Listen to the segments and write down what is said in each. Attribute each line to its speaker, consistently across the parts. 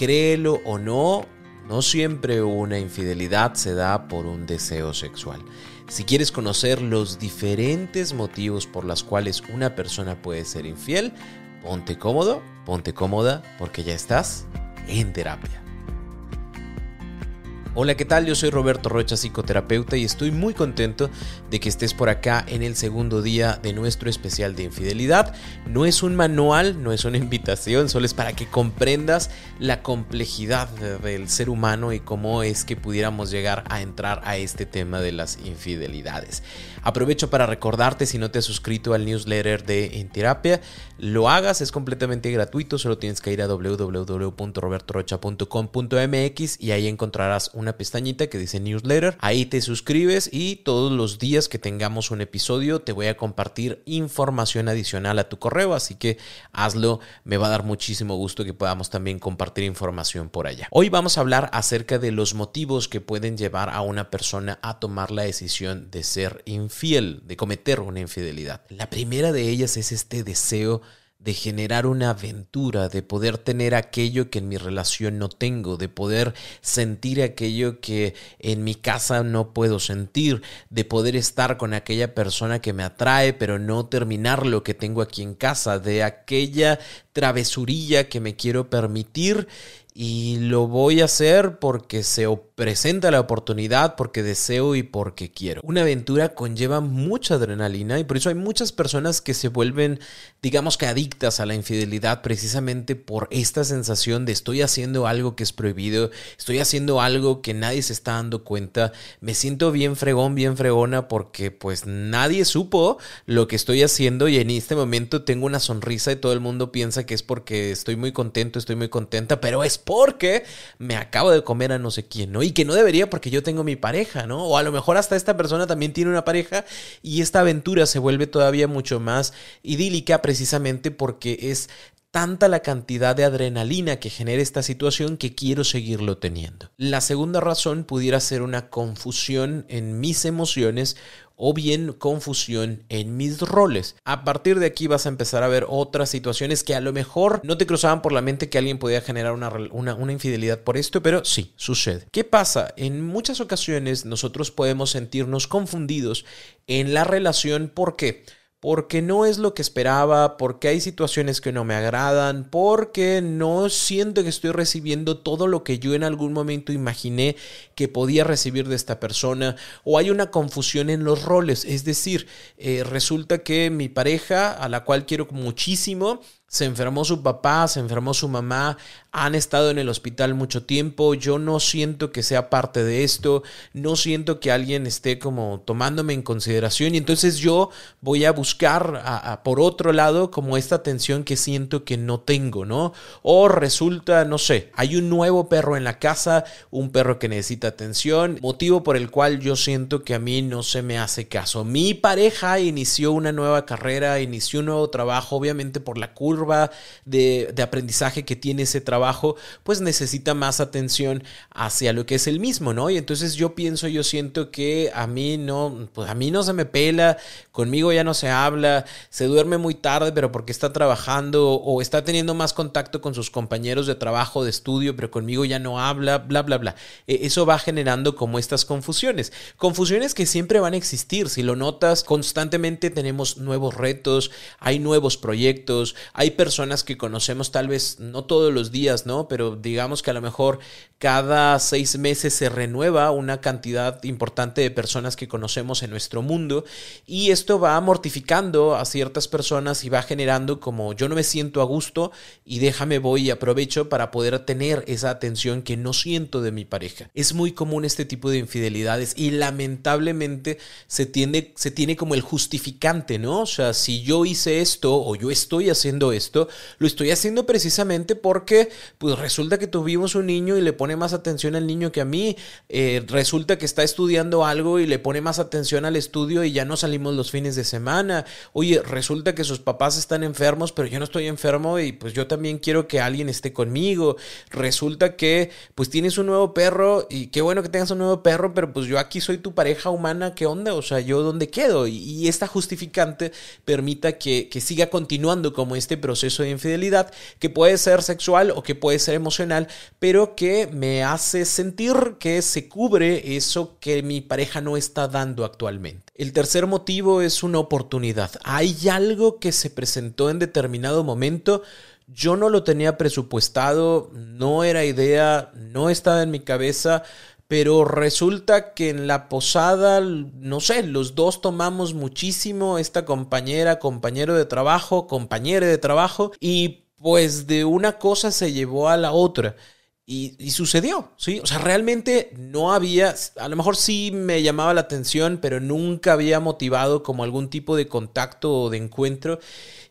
Speaker 1: Créelo o no, no siempre una infidelidad se da por un deseo sexual. Si quieres conocer los diferentes motivos por los cuales una persona puede ser infiel, ponte cómodo, ponte cómoda, porque ya estás en terapia. Hola, ¿qué tal? Yo soy Roberto Rocha, psicoterapeuta, y estoy muy contento de que estés por acá en el segundo día de nuestro especial de infidelidad. No es un manual, no es una invitación, solo es para que comprendas la complejidad del ser humano y cómo es que pudiéramos llegar a entrar a este tema de las infidelidades. Aprovecho para recordarte, si no te has suscrito al newsletter de En Terapia, lo hagas, es completamente gratuito, solo tienes que ir a www.robertorocha.com.mx y ahí encontrarás una pestañita que dice newsletter. Ahí te suscribes y todos los días que tengamos un episodio te voy a compartir información adicional a tu correo, así que hazlo, me va a dar muchísimo gusto que podamos también compartir información por allá. Hoy vamos a hablar acerca de los motivos que pueden llevar a una persona a tomar la decisión de ser infiel, de cometer una infidelidad. La primera de ellas es este deseo de generar una aventura, de poder tener aquello que en mi relación no tengo, de poder sentir aquello que en mi casa no puedo sentir, de poder estar con aquella persona que me atrae, pero no terminar lo que tengo aquí en casa, de aquella travesurilla que me quiero permitir y lo voy a hacer porque se presenta la oportunidad, porque deseo y porque quiero. Una aventura conlleva mucha adrenalina y por eso hay muchas personas que se vuelven, digamos que adictas a la infidelidad precisamente por esta sensación de estoy haciendo algo que es prohibido, estoy haciendo algo que nadie se está dando cuenta, me siento bien fregón, bien fregona porque pues nadie supo lo que estoy haciendo y en este momento tengo una sonrisa y todo el mundo piensa que es porque estoy muy contento, estoy muy contenta, pero es porque me acabo de comer a no sé quién, ¿no? Y que no debería porque yo tengo mi pareja, ¿no? O a lo mejor hasta esta persona también tiene una pareja y esta aventura se vuelve todavía mucho más idílica precisamente porque es tanta la cantidad de adrenalina que genera esta situación que quiero seguirlo teniendo. La segunda razón pudiera ser una confusión en mis emociones o bien confusión en mis roles. A partir de aquí vas a empezar a ver otras situaciones que a lo mejor no te cruzaban por la mente que alguien podía generar una, una, infidelidad por esto, pero sí, sucede. ¿Qué pasa? En muchas ocasiones nosotros podemos sentirnos confundidos en la relación. ¿Por qué? Porque no es lo que esperaba, porque hay situaciones que no me agradan, porque no siento que estoy recibiendo todo lo que yo en algún momento imaginé que podía recibir de esta persona, o hay una confusión en los roles, es decir, eh, resulta que mi pareja, a la cual quiero muchísimo, se enfermó su papá, se enfermó su mamá, han estado en el hospital mucho tiempo, yo no siento que sea parte de esto, no siento que alguien esté como tomándome en consideración y entonces yo voy a buscar por otro lado como esta atención que siento que no tengo, ¿no? O resulta, no sé, hay un nuevo perro en la casa, un perro que necesita atención, motivo por el cual yo siento que a mí no se me hace caso. Mi pareja inició una nueva carrera, inició un nuevo trabajo, obviamente por la curva de, aprendizaje que tiene ese trabajo, pues necesita más atención hacia lo que es el mismo, ¿no? Y entonces yo pienso, yo siento que a mí no, pues a mí no se me pela, conmigo ya no se habla, se duerme muy tarde, pero porque está trabajando o está teniendo más contacto con sus compañeros de trabajo, de estudio, pero conmigo ya no habla, bla, bla, bla. E, eso va generando como estas confusiones. Confusiones que siempre van a existir. Si lo notas, constantemente tenemos nuevos retos, hay nuevos proyectos, hay personas que conocemos tal vez no todos los días, ¿no? Pero digamos que a lo mejor cada seis meses se renueva una cantidad importante de personas que conocemos en nuestro mundo y esto va mortificando a ciertas personas y va generando como yo no me siento a gusto y déjame voy y aprovecho para poder tener esa atención que no siento de mi pareja. Es muy común este tipo de infidelidades y lamentablemente se tiene, se tiene como el justificante, ¿no? O sea, si yo hice esto o yo estoy haciendo esto, esto, lo estoy haciendo precisamente porque pues resulta que tuvimos un niño y le pone más atención al niño que a mí, eh, resulta que está estudiando algo y le pone más atención al estudio y ya no salimos los fines de semana, oye, resulta que sus papás están enfermos, pero yo no estoy enfermo y pues yo también quiero que alguien esté conmigo, resulta que pues tienes un nuevo perro y qué bueno que tengas un nuevo perro, pero pues yo aquí soy tu pareja humana, ¿qué onda? O sea, yo dónde quedo y, esta justificante permita que, que siga continuando como este proceso de infidelidad que puede ser sexual o que puede ser emocional, pero que me hace sentir que se cubre eso que mi pareja no está dando actualmente. El tercer motivo es una oportunidad. Hay algo que se presentó en determinado momento. Yo no lo tenía presupuestado, no era idea, no estaba en mi cabeza, pero resulta que en la posada, no sé, los dos tomamos muchísimo, esta compañera, compañero de trabajo, compañera de trabajo, y pues de una cosa se llevó a la otra. Y, sucedió, ¿sí? O sea, realmente no había, a lo mejor sí me llamaba la atención, pero nunca había motivado como algún tipo de contacto o de encuentro.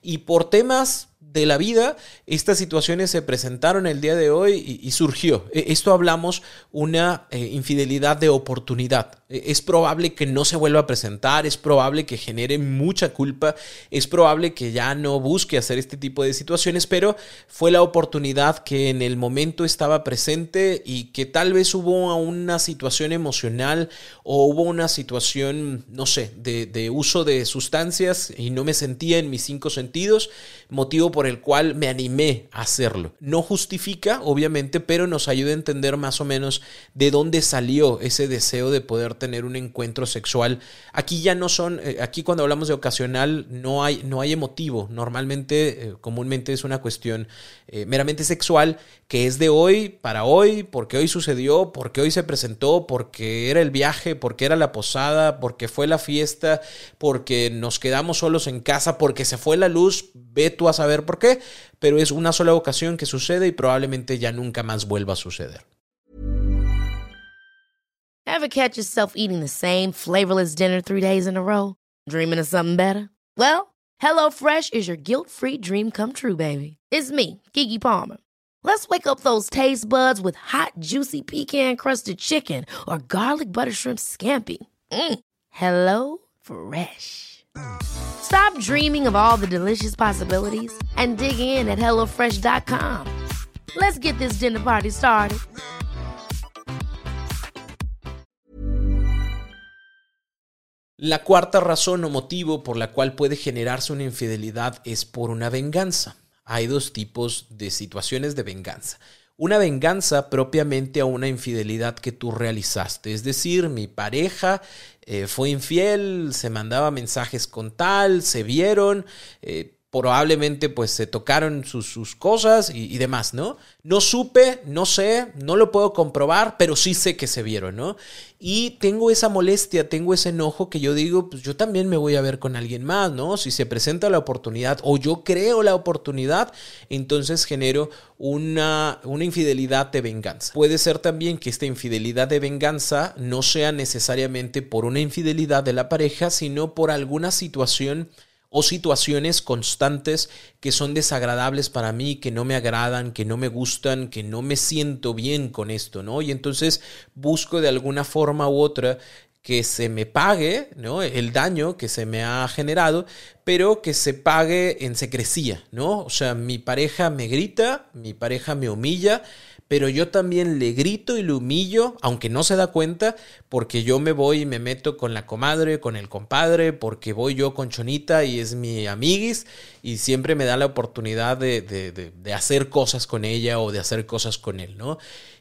Speaker 1: Y por temas de la vida, estas situaciones se presentaron el día de hoy y, surgió. E, esto hablamos una eh, infidelidad de oportunidad. E, es probable que no se vuelva a presentar, es probable que genere mucha culpa, es probable que ya no busque hacer este tipo de situaciones, pero fue la oportunidad que en el momento estaba presente y que tal vez hubo una situación emocional o hubo una situación, no sé, de, uso de sustancias y no me sentía en mis cinco sentidos, motivo por el cual me animé a hacerlo. No justifica, obviamente, pero nos ayuda a entender más o menos de dónde salió ese deseo de poder tener un encuentro sexual. Aquí ya no son, eh, aquí cuando hablamos de ocasional no hay, no hay emotivo. Normalmente, eh, comúnmente es una cuestión eh, meramente sexual que es de hoy para hoy, porque hoy sucedió, porque hoy se presentó, porque era el viaje, porque era la posada, porque fue la fiesta, porque nos quedamos solos en casa, porque se fue la luz, ve tú a saber por qué, pero es una sola ocasión que sucede y probablemente ya nunca más vuelva a suceder.
Speaker 2: Ever catch yourself eating the same flavorless dinner three days in a row? Dreaming of something better? Well, HelloFresh is your guilt-free dream come true, baby. It's me, Kiki Palmer. Let's wake up those taste buds with hot, juicy pecan crusted chicken or garlic butter shrimp scampi. Mm. Hello Fresh. Stop dreaming of all the delicious possibilities and dig in at HelloFresh.com. Let's get this dinner party started.
Speaker 1: La cuarta razón o motivo por la cual puede generarse una infidelidad es por una venganza. hay dos tipos de situaciones de venganza. Una venganza propiamente a una infidelidad que tú realizaste. Es decir, mi pareja eh, fue infiel, se mandaba mensajes con tal, se vieron, eh, probablemente pues se tocaron sus, cosas y, y, demás, ¿no? No supe, no sé, no lo puedo comprobar, pero sí sé que se vieron, ¿no? Y tengo esa molestia, tengo ese enojo que yo digo, pues yo también me voy a ver con alguien más, ¿no? Si se presenta la oportunidad o yo creo la oportunidad, entonces genero una, una infidelidad de venganza. Puede ser también que esta infidelidad de venganza no sea necesariamente por una infidelidad de la pareja, sino por alguna situación o situaciones constantes que son desagradables para mí, que no me agradan, que no me gustan, que no me siento bien con esto, ¿no? Y entonces busco de alguna forma u otra que se me pague ¿no? el daño que se me ha generado, pero que se pague en secrecía, ¿no? O sea, mi pareja me grita, mi pareja me humilla, pero yo también le grito y le humillo, aunque no se da cuenta, porque yo me voy y me meto con la comadre, con el compadre, porque voy yo con Chonita y es mi amiguis y siempre me da la oportunidad de, de, de, hacer cosas con ella o de hacer cosas con él, ¿no?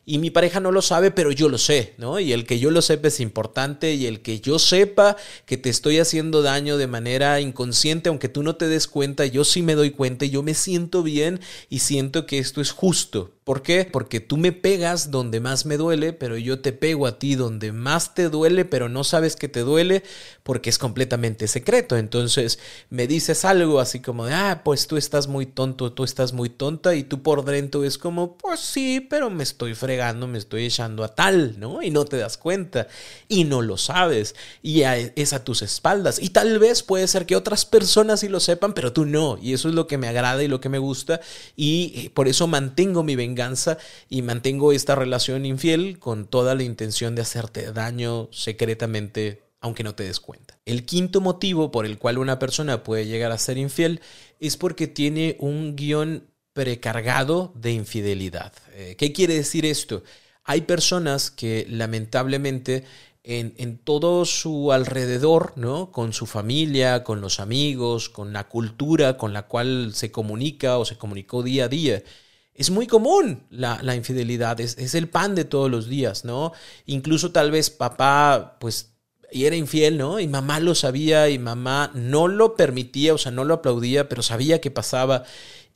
Speaker 1: y mi pareja no lo sabe, pero yo lo sé, ¿no? Y el que yo lo sepa es importante y el que yo sepa que te estoy haciendo daño de manera inconsciente, aunque tú no te des cuenta, yo sí me doy cuenta y yo me siento bien y siento que esto es justo. ¿Por qué? Porque tú me pegas donde más me duele, pero yo te pego a ti donde más te duele, pero no sabes que te duele porque es completamente secreto. Entonces me dices algo así como de, ah, pues tú estás muy tonto, tú estás muy tonta y tú por dentro es como, pues sí, pero me estoy fregando me estoy echando a tal, ¿no? Y no te das cuenta y no lo sabes y es a tus espaldas. Y tal vez puede ser que otras personas sí lo sepan, pero tú no. Y eso es lo que me agrada y lo que me gusta y eh, por eso mantengo mi y mantengo esta relación infiel con toda la intención de hacerte daño secretamente aunque no te des cuenta. El quinto motivo por el cual una persona puede llegar a ser infiel es porque tiene un guion precargado de infidelidad. Eh, ¿Qué quiere decir esto? Hay personas que lamentablemente en, todo su alrededor, ¿no? Con su familia, con los amigos, con la cultura con la cual se comunica o se comunicó día a día. Es muy común la, infidelidad, es, es, el pan de todos los días, ¿no? Incluso tal vez papá, pues, y era infiel, ¿no? Y mamá lo sabía y mamá no lo permitía, o sea, no lo aplaudía, pero sabía que pasaba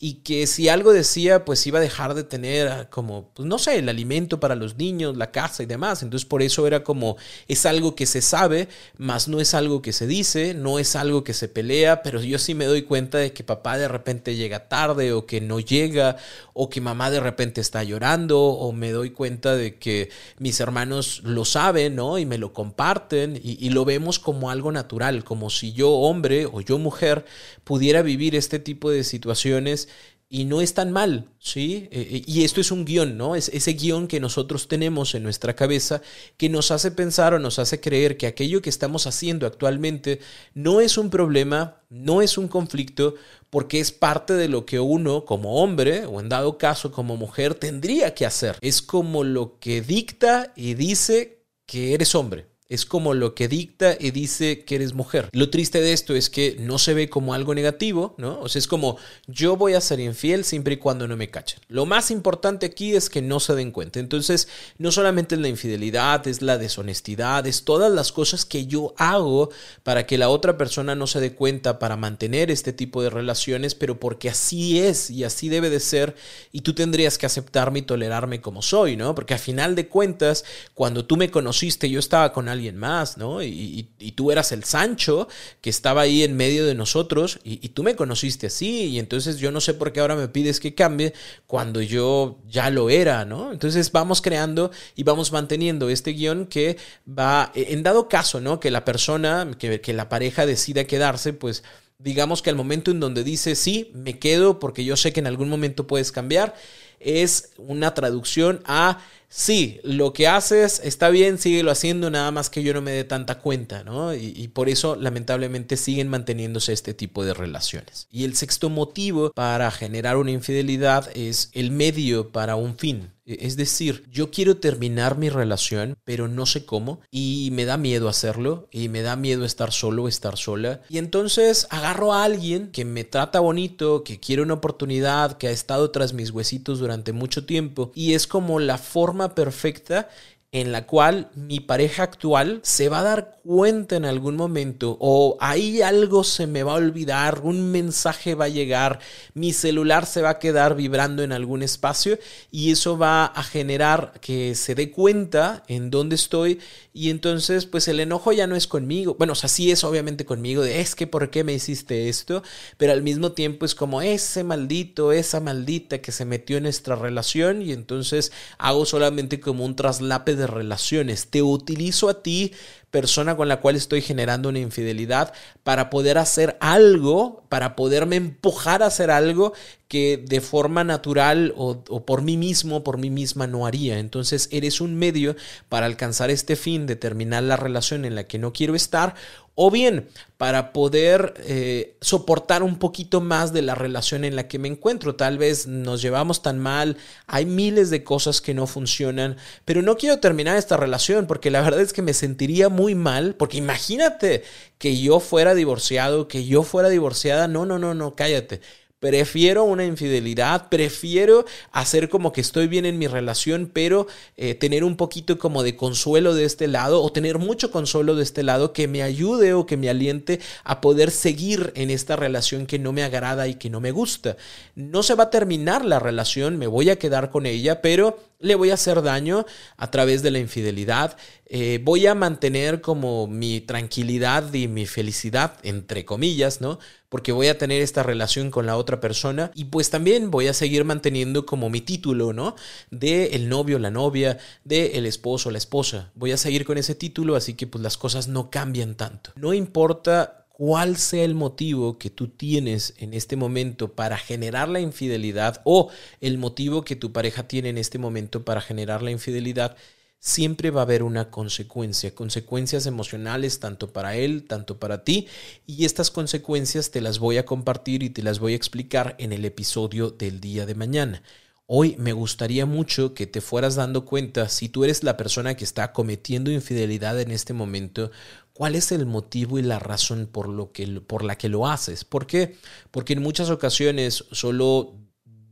Speaker 1: y que si algo decía, pues iba a dejar de tener ah, como, pues no sé, el alimento para los niños, la casa y demás. Entonces por eso era como, es algo que se sabe, más no es algo que se dice, no es algo que se pelea, pero yo sí me doy cuenta de que papá de repente llega tarde o que no llega, o que mamá de repente está llorando, o me doy cuenta de que mis hermanos lo saben, ¿no? Y me lo comparten y lo vemos como algo natural, como si yo hombre o yo mujer pudiera vivir este tipo de situaciones y no es tan mal, ¿sí? Eh, eh, y esto es un guion, ¿no? Es ese guion que nosotros tenemos en nuestra cabeza que nos hace pensar o nos hace creer que aquello que estamos haciendo actualmente no es un problema, no es un conflicto, porque es parte de lo que uno como hombre o en dado caso como mujer tendría que hacer. Es como lo que dicta y dice que eres hombre es como lo que dicta y dice que eres mujer. Lo triste de esto es que no se ve como algo negativo, ¿no? O sea, es como yo voy a ser infiel siempre y cuando no me cachen. Lo más importante aquí es que no se den cuenta. Entonces, no solamente es la infidelidad, es la deshonestidad, es todas las cosas que yo hago para que la otra persona no se dé cuenta para mantener este tipo de relaciones, pero porque así es y así debe de ser y tú tendrías que aceptarme y tolerarme como soy, ¿no? Porque a final de cuentas, cuando tú me conociste, yo estaba con alguien más, ¿no? Y, tú eras el Sancho que estaba ahí en medio de nosotros y, tú me conociste así y entonces yo no sé por qué ahora me pides que cambie cuando yo ya lo era, ¿no? Entonces vamos creando y vamos manteniendo este guion que va, en dado caso, ¿no? Que la persona, que, que la pareja decida quedarse, pues digamos que al momento en donde dice sí, me quedo porque yo sé que en algún momento puedes cambiar, es una traducción a sí, lo que haces está bien, síguelo haciendo, nada más que yo no me dé tanta cuenta, ¿no? Y, por eso, lamentablemente, siguen manteniéndose este tipo de relaciones. Y el sexto motivo para generar una infidelidad es el medio para un fin. E, es decir, yo quiero terminar mi relación, pero no sé cómo y me da miedo hacerlo y me da miedo estar solo estar sola. Y entonces agarro a alguien que me trata bonito, que quiere una oportunidad, que ha estado tras mis huesitos durante mucho tiempo y es como la forma perfecta en la cual mi pareja actual se va a dar cuenta en algún momento o ahí algo se me va a olvidar, un mensaje va a llegar, mi celular se va a quedar vibrando en algún espacio y eso va a generar que se dé cuenta en dónde estoy y entonces pues el enojo ya no es conmigo, bueno, o sea, sí es obviamente conmigo de es que por qué me hiciste esto, pero al mismo tiempo es como ese maldito, esa maldita que se metió en nuestra relación y entonces hago solamente como un traslape relaciones, te utilizo a ti persona con la cual estoy generando una infidelidad para poder hacer algo, para poderme empujar a hacer algo que de forma natural o, por mí mismo, por mí misma no haría. Entonces eres un medio para alcanzar este fin de terminar la relación en la que no quiero estar o bien para poder eh, soportar un poquito más de la relación en la que me encuentro. Tal vez nos llevamos tan mal, hay miles de cosas que no funcionan, pero no quiero terminar esta relación porque la verdad es que me sentiría muy mal, porque imagínate que yo fuera divorciado, que yo fuera divorciada, no, no, no, no, cállate. Prefiero una infidelidad, prefiero hacer como que estoy bien en mi relación, pero eh, tener un poquito como de consuelo de este lado o tener mucho consuelo de este lado que me ayude o que me aliente a poder seguir en esta relación que no me agrada y que no me gusta. No se va a terminar la relación, me voy a quedar con ella, pero le voy a hacer daño a través de la infidelidad. eh, voy a mantener como mi tranquilidad y mi felicidad, entre comillas, ¿no? Porque voy a tener esta relación con la otra persona y pues también voy a seguir manteniendo como mi título, ¿no? De el novio, la novia, de el esposo, la esposa. Voy a seguir con ese título, así que pues las cosas no cambian tanto. No importa cuál sea el motivo que tú tienes en este momento para generar la infidelidad o el motivo que tu pareja tiene en este momento para generar la infidelidad, siempre va a haber una consecuencia, consecuencias emocionales tanto para él, tanto para ti, y estas consecuencias te las voy a compartir y te las voy a explicar en el episodio del día de mañana. Hoy me gustaría mucho que te fueras dando cuenta si tú eres la persona que está cometiendo infidelidad en este momento, cuál es el motivo y la razón por, lo que, por la que lo haces. ¿Por qué? Porque en muchas ocasiones solo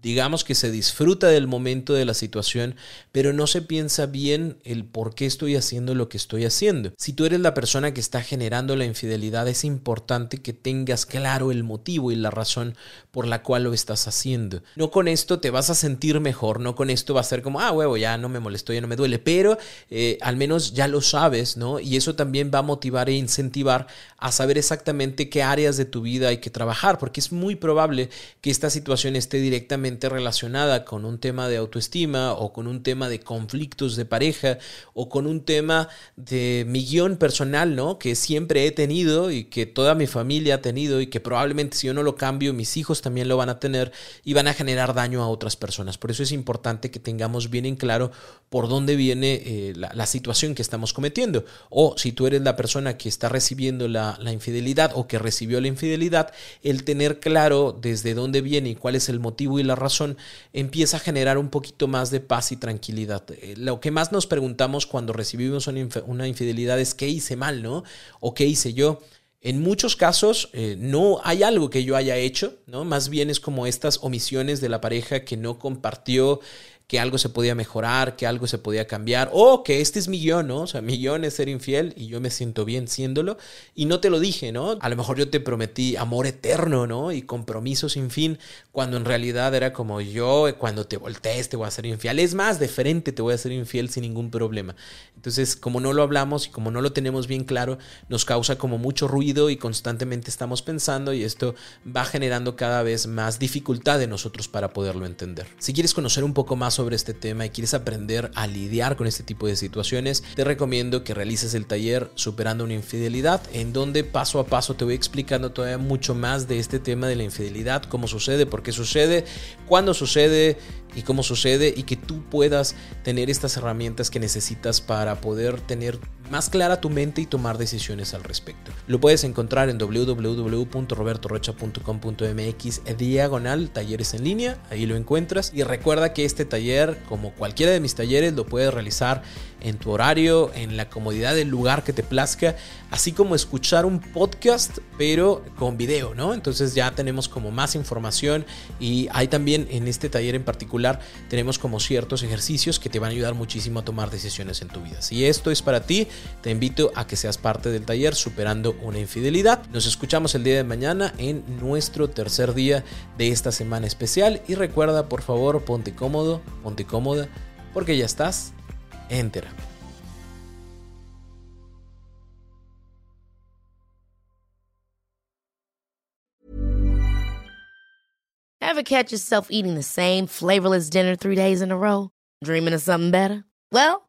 Speaker 1: digamos que se disfruta del momento de la situación, pero no se piensa bien el por qué estoy haciendo lo que estoy haciendo. Si tú eres la persona que está generando la infidelidad, es importante que tengas claro el motivo y la razón por la cual lo estás haciendo. No con esto te vas a sentir mejor, no con esto va a ser como, ah, huevo, ya no me molestó, ya no me duele, pero eh, al menos ya lo sabes, ¿no? Y eso también va a motivar e incentivar a saber exactamente qué áreas de tu vida hay que trabajar, porque es muy probable que esta situación esté directamente relacionada con un tema de autoestima o con un tema de conflictos de pareja o con un tema de mi guion personal, ¿no? Que siempre he tenido y que toda mi familia ha tenido y que probablemente si yo no lo cambio, mis hijos también lo van a tener y van a generar daño a otras personas. Por eso es importante que tengamos bien en claro por dónde viene eh, la, situación que estamos cometiendo. O si tú eres la persona que está recibiendo la, la infidelidad o que recibió la infidelidad, el tener claro desde dónde viene y cuál es el motivo y la razón, empieza a generar un poquito más de paz y tranquilidad. Eh, lo que más nos preguntamos cuando recibimos una infidelidad es qué hice mal, ¿no? O qué hice yo. En muchos casos eh, no hay algo que yo haya hecho, ¿no? Más bien es como estas omisiones de la pareja que no compartió que algo se podía mejorar, que algo se podía cambiar, o que este es mi guion, ¿no? O sea, mi guion es ser infiel y yo me siento bien siéndolo, y no te lo dije, ¿no? A lo mejor yo te prometí amor eterno, ¿no? Y compromiso sin fin, cuando en realidad era como yo, cuando te voltees te voy a ser infiel. Es más, de frente te voy a ser infiel sin ningún problema. Entonces, como no lo hablamos y como no lo tenemos bien claro, nos causa como mucho ruido y constantemente estamos pensando y esto va generando cada vez más dificultad de nosotros para poderlo entender. Si quieres conocer un poco más sobre este tema y quieres aprender a lidiar con este tipo de situaciones, te recomiendo que realices el taller Superando una infidelidad, en donde paso a paso te voy explicando todavía mucho más de este tema de la infidelidad, cómo sucede, por qué sucede, cuándo sucede y cómo sucede y que tú puedas tener estas herramientas que necesitas para poder tener más clara tu mente y tomar decisiones al respecto. Lo puedes encontrar en www.robertorocha.com.mx diagonal talleres en línea, ahí lo encuentras y recuerda que este taller, como cualquiera de mis talleres, lo puedes realizar en tu horario, en la comodidad del lugar que te plazca, así como escuchar un podcast, pero con video, ¿no? Entonces ya tenemos como más información y hay también en este taller en particular, tenemos como ciertos ejercicios que te van a ayudar muchísimo a tomar decisiones en tu vida. Si esto es para ti, te invito a que seas parte del taller Superando una infidelidad. Nos escuchamos el día de mañana en nuestro tercer día de esta semana especial y recuerda, por favor, ponte cómodo, ponte cómoda, porque ya estás en
Speaker 2: Ever catch yourself eating the same flavorless dinner three days in a row? Dreaming of something better? Well,